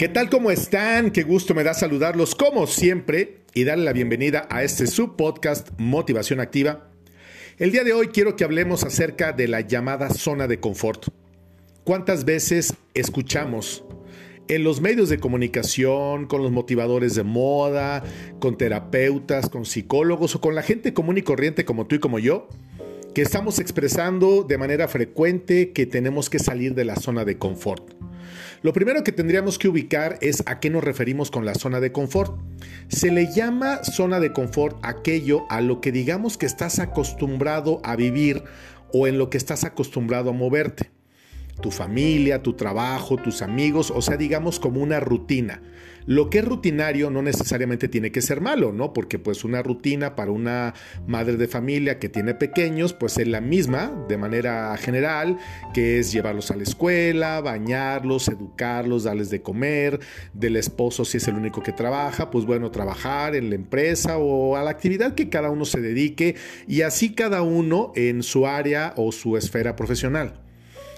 ¿Qué tal? ¿Cómo están? Qué gusto me da saludarlos como siempre y darle la bienvenida a este subpodcast Motivación Activa. El día de hoy quiero que hablemos acerca de la llamada zona de confort. ¿Cuántas veces escuchamos en los medios de comunicación, con los motivadores de moda, con terapeutas, con psicólogos o con la gente común y corriente como tú y como yo, que estamos expresando de manera frecuente que tenemos que salir de la zona de confort? Lo primero que tendríamos que ubicar es a qué nos referimos con la zona de confort. Se le llama zona de confort aquello a lo que digamos que estás acostumbrado a vivir o en lo que estás acostumbrado a moverte tu familia, tu trabajo, tus amigos, o sea, digamos como una rutina. Lo que es rutinario no necesariamente tiene que ser malo, ¿no? Porque pues una rutina para una madre de familia que tiene pequeños, pues es la misma de manera general, que es llevarlos a la escuela, bañarlos, educarlos, darles de comer, del esposo si es el único que trabaja, pues bueno, trabajar en la empresa o a la actividad que cada uno se dedique y así cada uno en su área o su esfera profesional.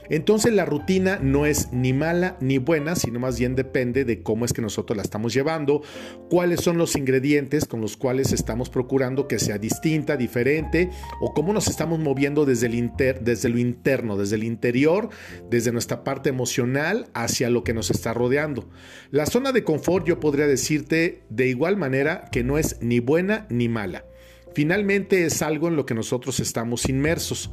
Entonces la rutina no es ni mala ni buena, sino más bien depende de cómo es que nosotros la estamos llevando, cuáles son los ingredientes con los cuales estamos procurando que sea distinta, diferente, o cómo nos estamos moviendo desde, el desde lo interno, desde el interior, desde nuestra parte emocional hacia lo que nos está rodeando. La zona de confort yo podría decirte de igual manera que no es ni buena ni mala. Finalmente es algo en lo que nosotros estamos inmersos.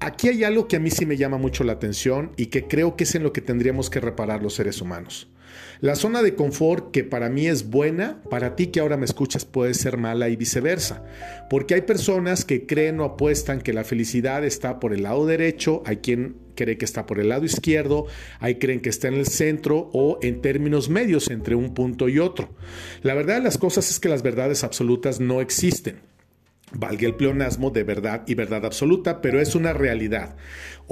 Aquí hay algo que a mí sí me llama mucho la atención y que creo que es en lo que tendríamos que reparar los seres humanos. La zona de confort que para mí es buena, para ti que ahora me escuchas puede ser mala y viceversa. Porque hay personas que creen o apuestan que la felicidad está por el lado derecho, hay quien cree que está por el lado izquierdo, hay creen que está en el centro o en términos medios entre un punto y otro. La verdad de las cosas es que las verdades absolutas no existen valga el pleonasmo de verdad y verdad absoluta, pero es una realidad.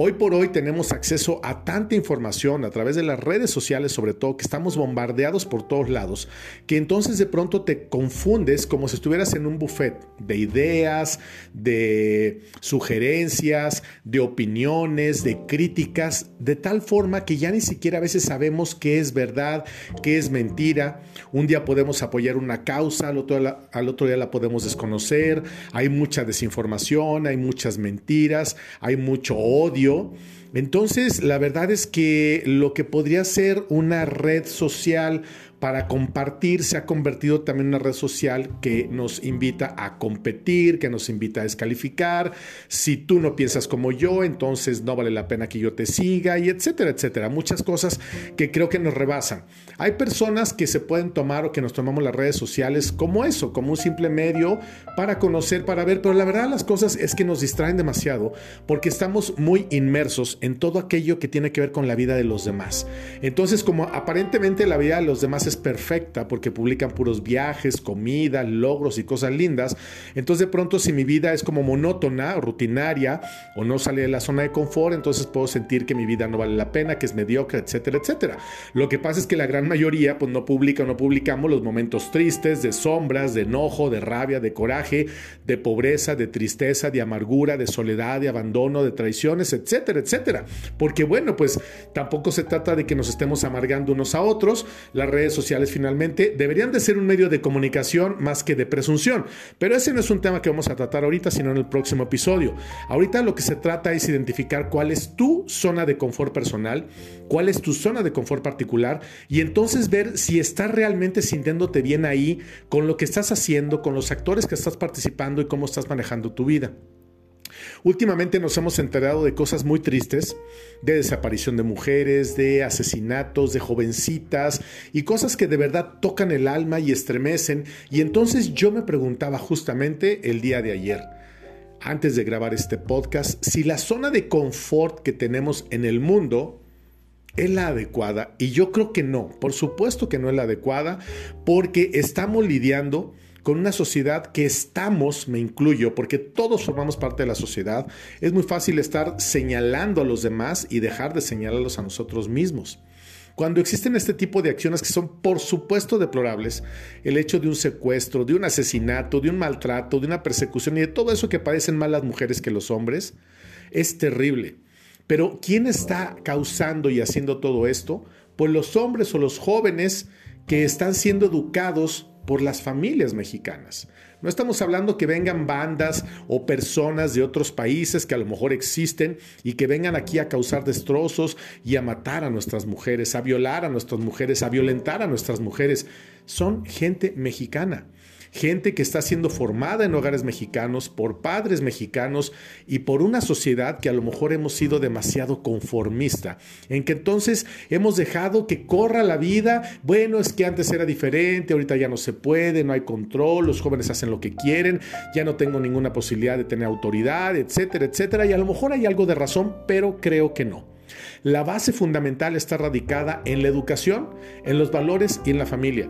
Hoy por hoy tenemos acceso a tanta información a través de las redes sociales, sobre todo, que estamos bombardeados por todos lados, que entonces de pronto te confundes como si estuvieras en un buffet de ideas, de sugerencias, de opiniones, de críticas, de tal forma que ya ni siquiera a veces sabemos qué es verdad, qué es mentira. Un día podemos apoyar una causa, al otro, al otro día la podemos desconocer, hay mucha desinformación, hay muchas mentiras, hay mucho odio. criou Entonces, la verdad es que lo que podría ser una red social para compartir se ha convertido también en una red social que nos invita a competir, que nos invita a descalificar. Si tú no piensas como yo, entonces no vale la pena que yo te siga y etcétera, etcétera. Muchas cosas que creo que nos rebasan. Hay personas que se pueden tomar o que nos tomamos las redes sociales como eso, como un simple medio para conocer, para ver, pero la verdad las cosas es que nos distraen demasiado porque estamos muy inmersos en todo aquello que tiene que ver con la vida de los demás. Entonces, como aparentemente la vida de los demás es perfecta porque publican puros viajes, comida, logros y cosas lindas, entonces de pronto si mi vida es como monótona, rutinaria o no sale de la zona de confort, entonces puedo sentir que mi vida no vale la pena, que es mediocre, etcétera, etcétera. Lo que pasa es que la gran mayoría pues no publica o no publicamos los momentos tristes, de sombras, de enojo, de rabia, de coraje, de pobreza, de tristeza, de amargura, de soledad, de abandono, de traiciones, etcétera, etcétera. Porque bueno, pues tampoco se trata de que nos estemos amargando unos a otros. Las redes sociales finalmente deberían de ser un medio de comunicación más que de presunción. Pero ese no es un tema que vamos a tratar ahorita, sino en el próximo episodio. Ahorita lo que se trata es identificar cuál es tu zona de confort personal, cuál es tu zona de confort particular y entonces ver si estás realmente sintiéndote bien ahí con lo que estás haciendo, con los actores que estás participando y cómo estás manejando tu vida. Últimamente nos hemos enterado de cosas muy tristes, de desaparición de mujeres, de asesinatos, de jovencitas y cosas que de verdad tocan el alma y estremecen. Y entonces yo me preguntaba justamente el día de ayer, antes de grabar este podcast, si la zona de confort que tenemos en el mundo es la adecuada. Y yo creo que no, por supuesto que no es la adecuada, porque estamos lidiando con una sociedad que estamos, me incluyo, porque todos formamos parte de la sociedad, es muy fácil estar señalando a los demás y dejar de señalarlos a nosotros mismos. Cuando existen este tipo de acciones que son por supuesto deplorables, el hecho de un secuestro, de un asesinato, de un maltrato, de una persecución y de todo eso que padecen más las mujeres que los hombres, es terrible. Pero ¿quién está causando y haciendo todo esto? Pues los hombres o los jóvenes que están siendo educados por las familias mexicanas. No estamos hablando que vengan bandas o personas de otros países que a lo mejor existen y que vengan aquí a causar destrozos y a matar a nuestras mujeres, a violar a nuestras mujeres, a violentar a nuestras mujeres. Son gente mexicana gente que está siendo formada en hogares mexicanos por padres mexicanos y por una sociedad que a lo mejor hemos sido demasiado conformista, en que entonces hemos dejado que corra la vida, bueno, es que antes era diferente, ahorita ya no se puede, no hay control, los jóvenes hacen lo que quieren, ya no tengo ninguna posibilidad de tener autoridad, etcétera, etcétera, y a lo mejor hay algo de razón, pero creo que no. La base fundamental está radicada en la educación, en los valores y en la familia.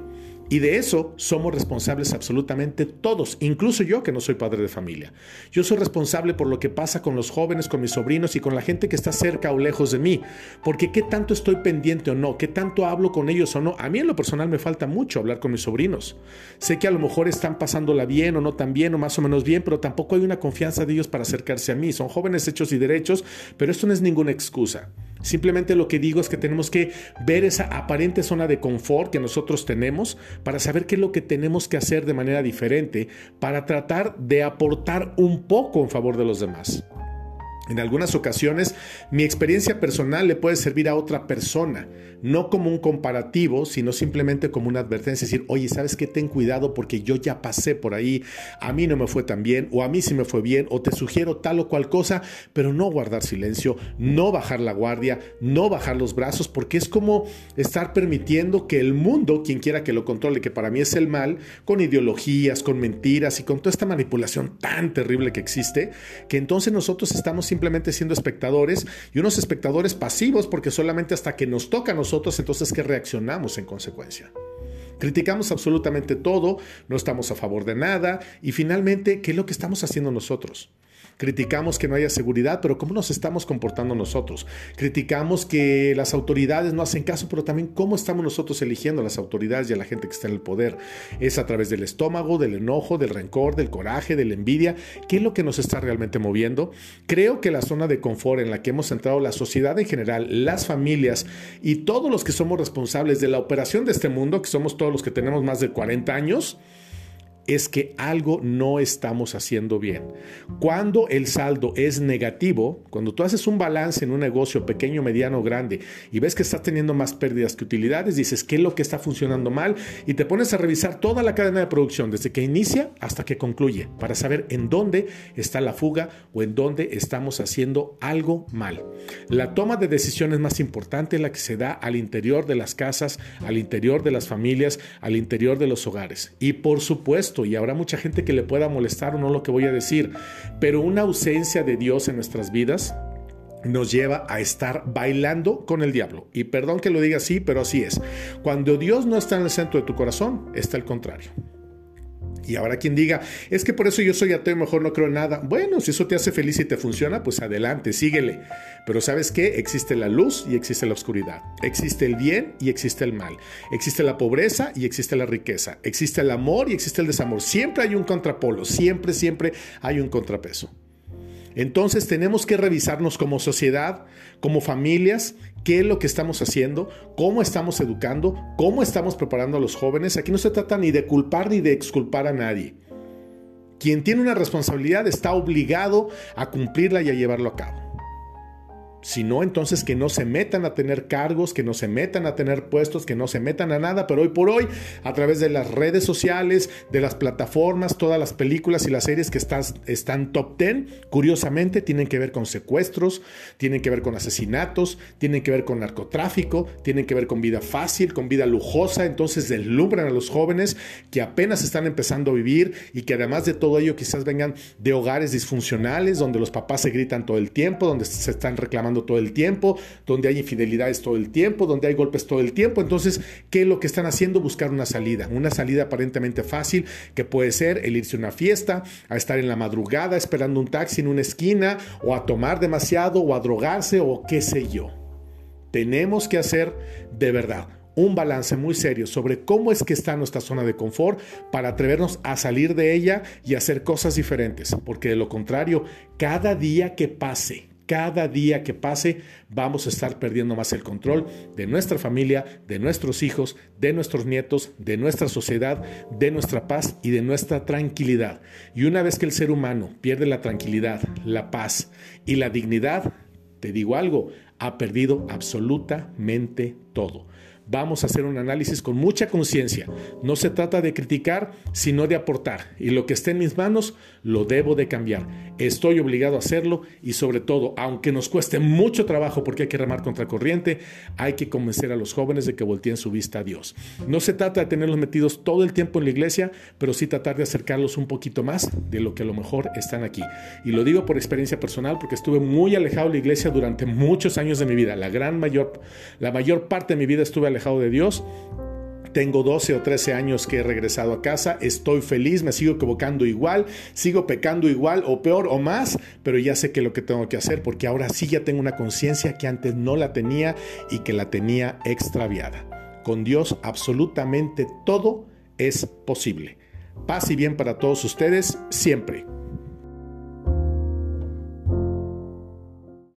Y de eso somos responsables absolutamente todos, incluso yo que no soy padre de familia. Yo soy responsable por lo que pasa con los jóvenes, con mis sobrinos y con la gente que está cerca o lejos de mí. Porque qué tanto estoy pendiente o no, qué tanto hablo con ellos o no. A mí en lo personal me falta mucho hablar con mis sobrinos. Sé que a lo mejor están pasándola bien o no tan bien o más o menos bien, pero tampoco hay una confianza de ellos para acercarse a mí. Son jóvenes hechos y derechos, pero esto no es ninguna excusa. Simplemente lo que digo es que tenemos que ver esa aparente zona de confort que nosotros tenemos para saber qué es lo que tenemos que hacer de manera diferente para tratar de aportar un poco en favor de los demás. En algunas ocasiones mi experiencia personal le puede servir a otra persona, no como un comparativo, sino simplemente como una advertencia, decir, oye, ¿sabes qué? Ten cuidado porque yo ya pasé por ahí, a mí no me fue tan bien, o a mí sí me fue bien, o te sugiero tal o cual cosa, pero no guardar silencio, no bajar la guardia, no bajar los brazos, porque es como estar permitiendo que el mundo, quien quiera que lo controle, que para mí es el mal, con ideologías, con mentiras y con toda esta manipulación tan terrible que existe, que entonces nosotros estamos simplemente siendo espectadores y unos espectadores pasivos porque solamente hasta que nos toca a nosotros entonces que reaccionamos en consecuencia. Criticamos absolutamente todo, no estamos a favor de nada y finalmente, ¿qué es lo que estamos haciendo nosotros? Criticamos que no haya seguridad, pero ¿cómo nos estamos comportando nosotros? Criticamos que las autoridades no hacen caso, pero también cómo estamos nosotros eligiendo a las autoridades y a la gente que está en el poder. Es a través del estómago, del enojo, del rencor, del coraje, de la envidia. ¿Qué es lo que nos está realmente moviendo? Creo que la zona de confort en la que hemos entrado la sociedad en general, las familias y todos los que somos responsables de la operación de este mundo, que somos todos los que tenemos más de 40 años, es que algo no estamos haciendo bien. Cuando el saldo es negativo, cuando tú haces un balance en un negocio pequeño, mediano, grande y ves que estás teniendo más pérdidas que utilidades, dices qué es lo que está funcionando mal y te pones a revisar toda la cadena de producción desde que inicia hasta que concluye para saber en dónde está la fuga o en dónde estamos haciendo algo mal. La toma de decisiones más importante es la que se da al interior de las casas, al interior de las familias, al interior de los hogares. Y por supuesto, y habrá mucha gente que le pueda molestar o no lo que voy a decir, pero una ausencia de Dios en nuestras vidas nos lleva a estar bailando con el diablo. Y perdón que lo diga así, pero así es. Cuando Dios no está en el centro de tu corazón, está el contrario. Y ahora quien diga, es que por eso yo soy ateo y mejor no creo en nada. Bueno, si eso te hace feliz y te funciona, pues adelante, síguele. Pero sabes qué? Existe la luz y existe la oscuridad. Existe el bien y existe el mal. Existe la pobreza y existe la riqueza. Existe el amor y existe el desamor. Siempre hay un contrapolo, siempre, siempre hay un contrapeso. Entonces tenemos que revisarnos como sociedad, como familias, qué es lo que estamos haciendo, cómo estamos educando, cómo estamos preparando a los jóvenes. Aquí no se trata ni de culpar ni de exculpar a nadie. Quien tiene una responsabilidad está obligado a cumplirla y a llevarlo a cabo sino entonces que no se metan a tener cargos, que no se metan a tener puestos, que no se metan a nada, pero hoy por hoy, a través de las redes sociales, de las plataformas, todas las películas y las series que están, están top 10, curiosamente tienen que ver con secuestros, tienen que ver con asesinatos, tienen que ver con narcotráfico, tienen que ver con vida fácil, con vida lujosa, entonces deslumbran a los jóvenes que apenas están empezando a vivir y que además de todo ello quizás vengan de hogares disfuncionales, donde los papás se gritan todo el tiempo, donde se están reclamando todo el tiempo, donde hay infidelidades todo el tiempo, donde hay golpes todo el tiempo. Entonces, ¿qué es lo que están haciendo? Buscar una salida, una salida aparentemente fácil, que puede ser el irse a una fiesta, a estar en la madrugada esperando un taxi en una esquina, o a tomar demasiado, o a drogarse, o qué sé yo. Tenemos que hacer de verdad un balance muy serio sobre cómo es que está nuestra zona de confort para atrevernos a salir de ella y hacer cosas diferentes, porque de lo contrario, cada día que pase, cada día que pase vamos a estar perdiendo más el control de nuestra familia, de nuestros hijos, de nuestros nietos, de nuestra sociedad, de nuestra paz y de nuestra tranquilidad. Y una vez que el ser humano pierde la tranquilidad, la paz y la dignidad, te digo algo, ha perdido absolutamente todo. Vamos a hacer un análisis con mucha conciencia. No se trata de criticar, sino de aportar. Y lo que esté en mis manos, lo debo de cambiar. Estoy obligado a hacerlo y sobre todo, aunque nos cueste mucho trabajo porque hay que remar contra corriente, hay que convencer a los jóvenes de que volteen su vista a Dios. No se trata de tenerlos metidos todo el tiempo en la iglesia, pero sí tratar de acercarlos un poquito más de lo que a lo mejor están aquí. Y lo digo por experiencia personal porque estuve muy alejado de la iglesia durante muchos años de mi vida. La gran mayor, la mayor parte de mi vida estuve alejado de Dios. Tengo 12 o 13 años que he regresado a casa, estoy feliz, me sigo equivocando igual, sigo pecando igual o peor o más, pero ya sé que lo que tengo que hacer porque ahora sí ya tengo una conciencia que antes no la tenía y que la tenía extraviada. Con Dios absolutamente todo es posible. Paz y bien para todos ustedes siempre.